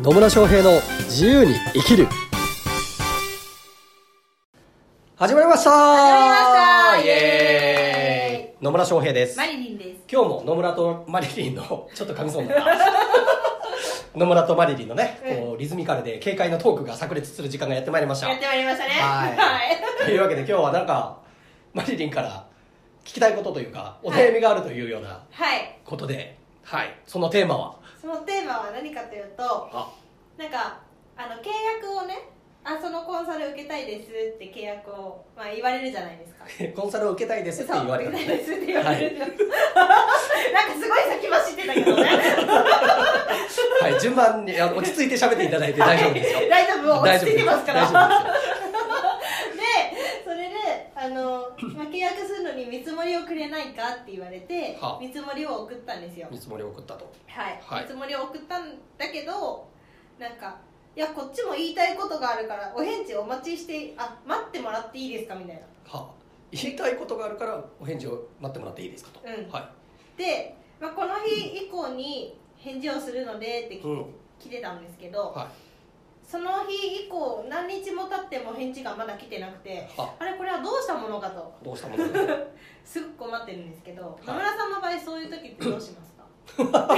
野村翔平の自由に生きる。始まりました。始まりました。イエーイ。野村翔平です。マリリンです。今日も野村とマリリンの ちょっと噛みそうにな。った野村とマリリンのね、うん。こうリズミカルで軽快なトークが炸裂する時間がやってまいりました。やってまいりましたね。はい。というわけで今日はなんかマリリンから聞きたいことというかお悩みがあるというようなはい。ことではい、そのテーマは？そのテーマは何かというと、あなんか、あの、契約をね、あ、そのコンサル受けたいですって契約を、まあ言われるじゃないですか。コンサルを受けたいですって言われたそうの受けたいですって言われる。は なんかすごい先走ってたけどね。はい、順番に落ち着いて喋っていただいて大丈夫ですよ。大丈夫、落ち着いてますから。大丈夫ですよ。でそれであの、まあ、契約するのに見積もりをくれないかって言われてはあ見積もりを送ったんですよ見積もりを送ったと。はい、はい見積もりを送ったんだけどなんかいやこっちも言いたいことがあるからお返事お待ちしてあ待ってもらっていいですかみたいなはあ、言いたいことがあるからお返事を待ってもらっていいですかと。うんはで、まあ、この日以降に返事をするのでってい。うん。来てたんですけど、はその日以降何日も経っても返事がまだ来てなくてあれこれはどうしたものかとどうしたものか。すごく困ってるんですけど、い野村さんの場合そういう時ってどうしますか？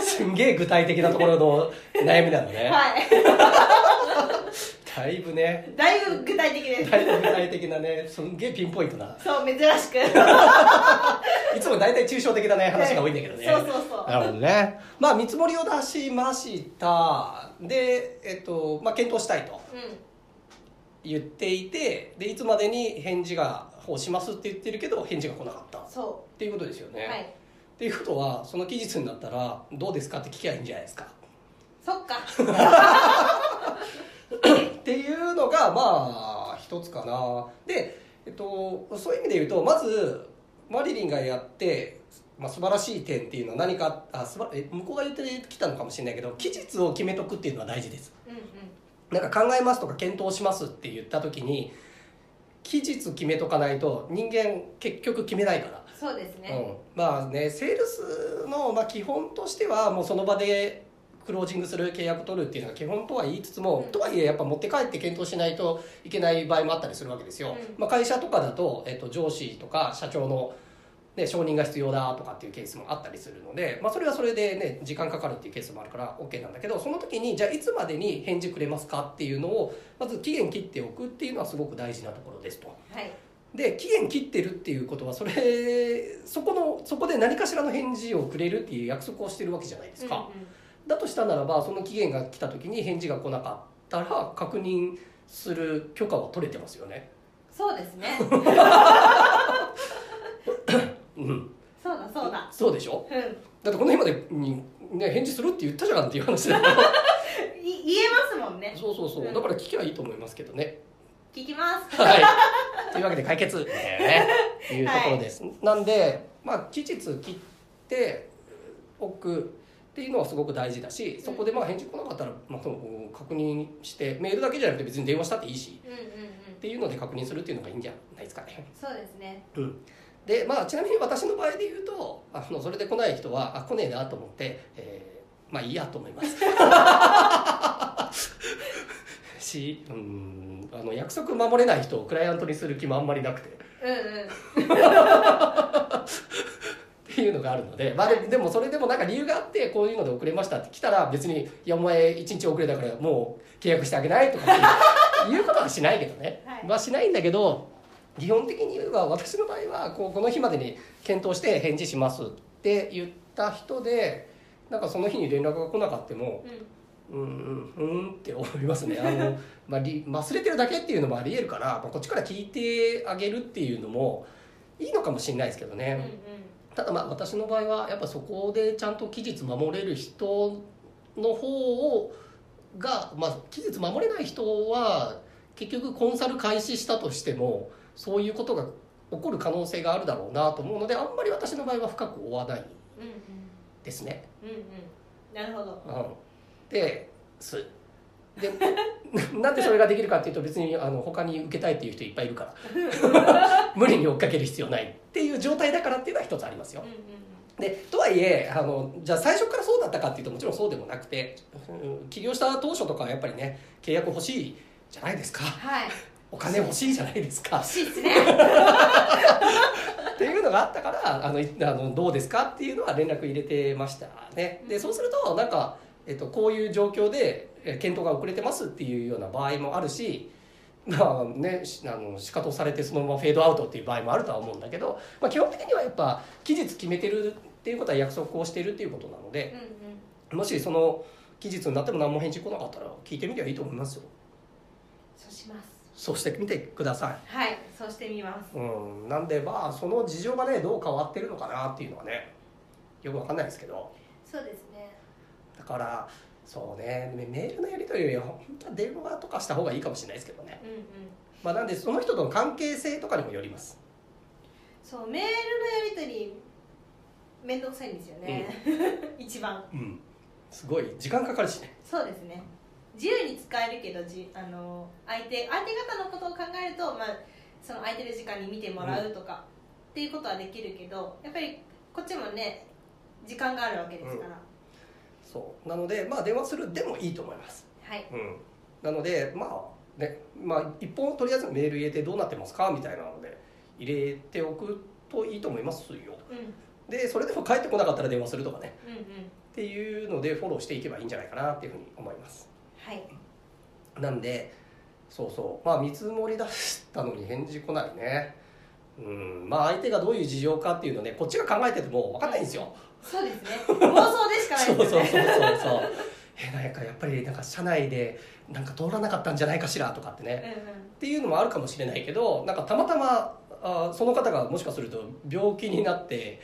すんげえ具体的なところの悩みなのね。はい だいぶね、だいぶ具体的ですだいぶ具体的なね、すんげえピンポイントな。そう珍しく いつも大体抽象的なね、話が多いんだけどね。そうそうそうなるほどね。まあ、見積もりを出しました。で、えっと、まあ、検討したいと。う言っていてでいつまでに返事がをしますって言ってるけど返事が来なかった。っていうことですよね、うはい。っていうことはその期日になったらどうですかって聞きゃいいんじゃないですか。そっか。っていうのがまあ一つかな。で、えっと、そういう意味で言うとまずマリリンがやって、まあ、素晴らしい点っていうのは何かあすばえ向こうが言ってきたのかもしれないけど期日を決めとくっていうのは大事です。うんうん。なんか考えますとか検討しますって言った時に期日決めとかないと人間結局決めないから、そうですね、うん、まあねセールスの、まあ、基本としてはもうその場でクロージングする契約取るっていうのは基本とは言いつつも、うん。とはいえやっぱ持って帰って検討しないといけない場合もあったりするわけですよ、うん。まあ、会社とかだと、えっと、上司とか社長の、ね、承認が必要だとかっていうケースもあったりするので、まあ、それはそれでね時間かかるっていうケースもあるから OK なんだけどその時にじゃあいつまでに返事くれますかっていうのをまず期限切っておくっていうのはすごく大事なところですと。はい。で期限切ってるっていうことはそれそこのそこで何かしらの返事をくれるっていう約束をしてるわけじゃないですか、うんうん。だとしたならばその期限が来た時に返事が来なかったら確認する許可は取れてますよね。そうですね うん。そうだそうだ。そうでしょ？うん。だってこの日までに、ね、返事するって言ったじゃんって いう話だ言えますもんね。そうそうそう。だから聞きゃいいと思いますけどね。聞きます。はい。というわけで解決。ね。いうところです、なんでまあ期日切っておく。っていうのはすごく大事だしそこでまあ返事来なかったら、まあ、その確認してメールだけじゃなくて別に電話したっていいし。うんうんうん。っていうので確認するっていうのがいいんじゃないですかね。そうですね。うんでまあ、ちなみに私の場合で言うとあのそれで来ない人はあ来ねえなと思って、えーまあいいやと思います。しうんあの約束守れない人をクライアントにする気もあんまりなくて。っうんうんていうのがあるので、まあ、ででもそれでもなんか理由があってこういうので遅れましたって来たら別に「いやお前1日遅れたからもう契約してあげない」とかって いうことはしないけどね、はい。まあしないんだけど基本的には私の場合はこうこの日までに検討して返事しますって言った人でなんかその日に連絡が来なかったもうん。うんうんうんって思いますね。あの、まあ、り忘れてるだけっていうのもありえるから、まあ、こっちから聞いてあげるっていうのもいいのかもしれないですけどね、うんうん。ただまあ私の場合はやっぱそこでちゃんと期日守れる人の方をが、まあ、期日守れない人は結局コンサル開始したとしてもそういうことが起こる可能性があるだろうなと思うのであんまり私の場合は深く追わないですね。うんうんなるほど、ですでなんでそれができるかっていうと別にあの他に受けたいっていう人いっぱいいるから無理に追っかける必要ないっていう状態だからっていうのは一つありますようんうんでとはいえあのじゃあ最初からそうだったかっていうともちろんそうでもなくて起業した当初とかはやっぱりね契約欲しいじゃないですかはいお金欲しいじゃないですか。欲しいですね。っていうのがあったからあのいあのどうですかっていうのは連絡入れてましたね。でそうするとなんか、えっと、こういう状況でえ検討が遅れてますっていうような場合もあるしまあねしあの仕方されてそのままフェードアウトっていう場合もあるとは思うんだけど、まあ、基本的にはやっぱ期日決めてるっていうことは約束をしているっていうことなのでうんうん。もしその期日になっても何も返事来なかったら聞いてみればいいと思いますよ。そうしますそうしてみてください。はいそうしてみます。うん、なんでまあその事情がねどう変わってるのかなっていうのはねよくわかんないですけど。そうですね。だからそうねメメールのやり取りよりは本当は電話とかした方がいいかもしれないですけどね、うんうん。まあ、なんでその人との関係性とかにもよります。そうメールのやり取りめんどくさいんですよね、一番。うん。すごい時間かかるしね。そうですね自由に使えるけどじあの相手相手方のことを考えると、まあ、その空いてる時間に見てもらうとか、っていうことはできるけどやっぱりこっちもね時間があるわけですから、そう。なのでまあ電話するでもいいと思います。はい。うん。なのでまあねまあ一本とりあえずメール入れてどうなってますか？みたいなので入れておくといいと思いますよ。うん。うんでそれでも帰ってこなかったら電話するとかね。うん。っていうのでフォローしていけばいいんじゃないかなっていうふうに思いますはい。なんでそうそう。まあ見積もり出したのに返事来ないね。うん。まあ相手がどういう事情かっていうのねこっちが考えてても分かんないんですよ。そうですね。妄想でしかないそうですよね。そうそうそうそう えなんかやっぱりなんか社内でなんか通らなかったんじゃないかしらとかってね。うんうん。っていうのもあるかもしれないけどなんかたまたまあその方がもしかすると病気になって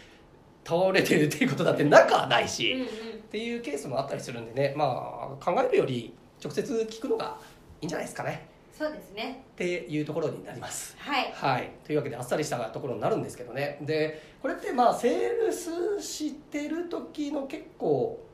倒れてるっていうことだってなくはないし、うんうん。っていうケースもあったりするんでね。まあ考えるより直接聞くのがいいんじゃないですかね。そうですね。っていうところになります。はい。はい、というわけであっさりしたところになるんですけどね。でこれってまあセールスしてる時の結構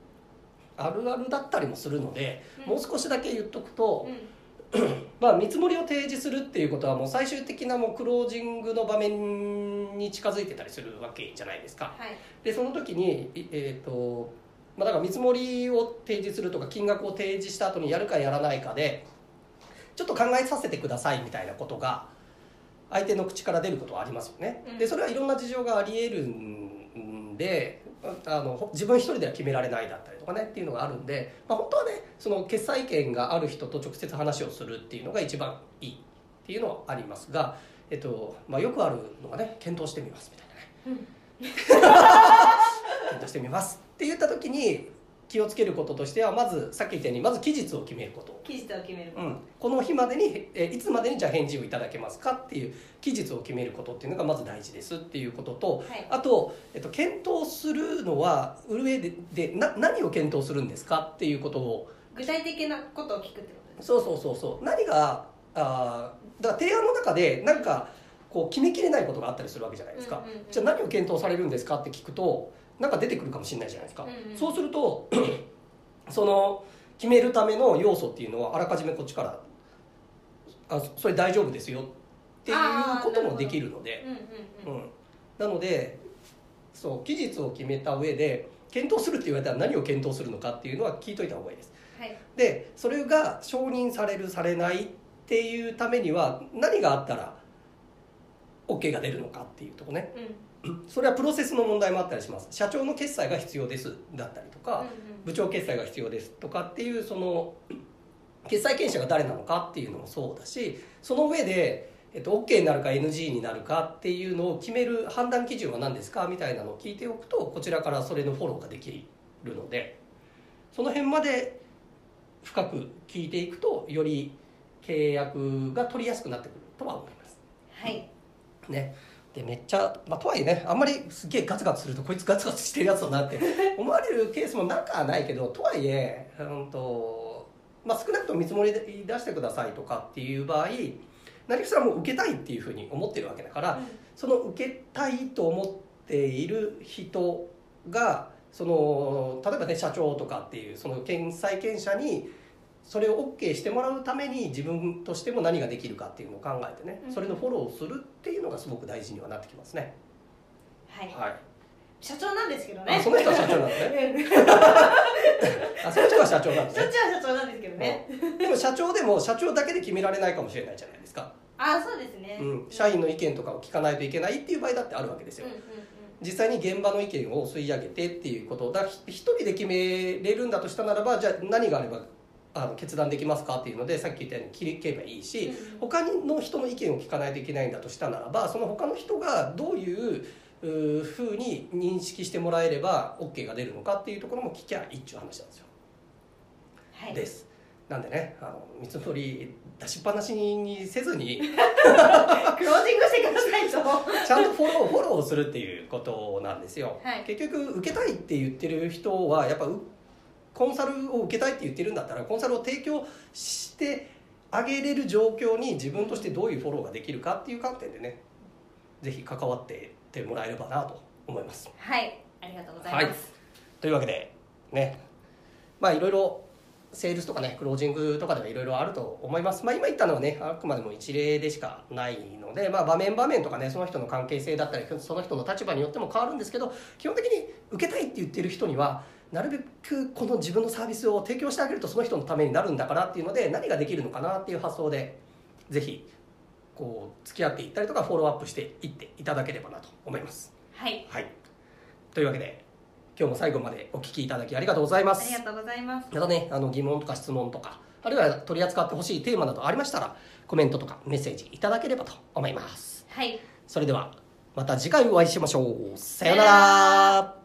あるあるだったりもするので、うん。もう少しだけ言っとくとう、ん。まあ、見積もりを提示するっていうことはもう最終的なもうクロージングの場面に近づいてたりするわけじゃないですか。はい。でその時に、いえーとまあ、だから見積もりを提示するとか金額を提示した後にやるかやらないかでちょっと考えさせてくださいみたいなことが相手の口から出ることはありますよね。うんでそれはいろんな事情がありえるんであのほ自分一人では決められないだったりとかねっていうのがあるんで、まあ、本当はねその決済権がある人と直接話をするっていうのが一番いいっていうのはありますが、えっとまあ、よくあるのがね検討してみますみたいなね。うん 検討してみますって言った時に気をつけることとしてはまずさっき言ったようにまず期日を決めること、期日を決めるうん、この日までにえいつまでにじゃあ返事をいただけますかっていう期日を決めることっていうのがまず大事ですっていうこととはい。あと、えっと、検討するのは上ででな何を検討するんですかっていうことを。具体的なことを聞くってことですそうそうそうそう。何があーだから提案の中で何かこう決めきれないことがあったりするわけじゃないですか、じゃあ何を検討されるんですかって聞くとなんか出てくるかもしれないじゃないですか、うんうん。そうすると その決めるための要素っていうのはあらかじめこっちからあそれ大丈夫ですよ。っていうこともできるので。なのでそう期日を決めた上で検討するって言われたら何を検討するのかっていうのは聞いといた方がいいです。はい。でそれが承認されるされないっていうためには何があったら OK が出るのかっていうとこね。うん それはプロセスの問題もあったりします。社長の決済が必要ですだったりとか、部長決済が必要ですとかっていうその決済権者が誰なのかっていうのもそうだしその上で、えっと、OK になるか NG になるかっていうのを決める判断基準は何ですかみたいなのを聞いておくとこちらからそれのフォローができるのでその辺まで深く聞いていくとより契約が取りやすくなってくるとは思います。はい。ねでめっちゃ、まあ、とはいえねあんまりすげえガツガツするとこいつガツガツしてるやつだなって 思われるケースもなくはないけどとはいえ、うんとまあ、少なくとも見積もりで出してくださいとかっていう場合何かしらもう受けたいっていうふうに思ってるわけだから、その受けたいと思っている人がその例えばね社長とかっていうその検債権者にそれを OK してもらうために自分としても何ができるかっていうのを考えてねうん。それのフォローをするっていうのがすごく大事にはなってきますね。はい。はい、社長なんですけどあねその人は社長なんですね。うん。あその人は社長なんですそっねちは社長なんですけどね。でも社長でも社長だけで決められないかもしれないじゃないですか、あそうですね。うん、社員の意見とかを聞かないといけないっていう場合だってあるわけですよ。うんうんうん。実際に現場の意見を吸い上げてっていうこと。だひ一人で決めれるんだとしたならばじゃあ何があればあの決断できますかっていうのでさっき言ったように切りけばいいし、うん他の人の意見を聞かないといけないんだとしたならばその他の人がどういうふうに認識してもらえれば OK が出るのかっていうところも聞きゃいいっちゅう話なんですよ。はい。です。なんでねあの見積もり出しっぱなしにせずに クロージングしてくださいと。ちゃんとフォローフォローするっていうことなんですよ、はい。結局受けたいって言ってる人はやっぱうコンサルを受けたいって言ってるんだったらコンサルを提供してあげれる状況に自分としてどういうフォローができるかっていう観点でねぜひ関わってってもらえればなと思います。はい。ありがとうございます、はい。というわけでね。まあいろいろセールスとかねクロージングとかではいろいろあると思います。まあ今言ったのはねあくまでも一例でしかないのでまあ場面場面とかねその人の関係性だったりその人の立場によっても変わるんですけど基本的に受けたいって言ってる人にはなるべくこの自分のサービスを提供してあげるとその人のためになるんだからっていうので何ができるのかなっていう発想でぜひこう付き合っていったりとかフォローアップしていっていただければなと思いますはいはい。というわけで、今日も最後までお聞きいただきありがとうございます。ありがとうございますまたね、あの疑問とか質問とか、あるいは取り扱ってほしいテーマなどありましたら、コメントとかメッセージいただければと思います。はいそれでは、また次回お会いしましょう。さようなさようなら。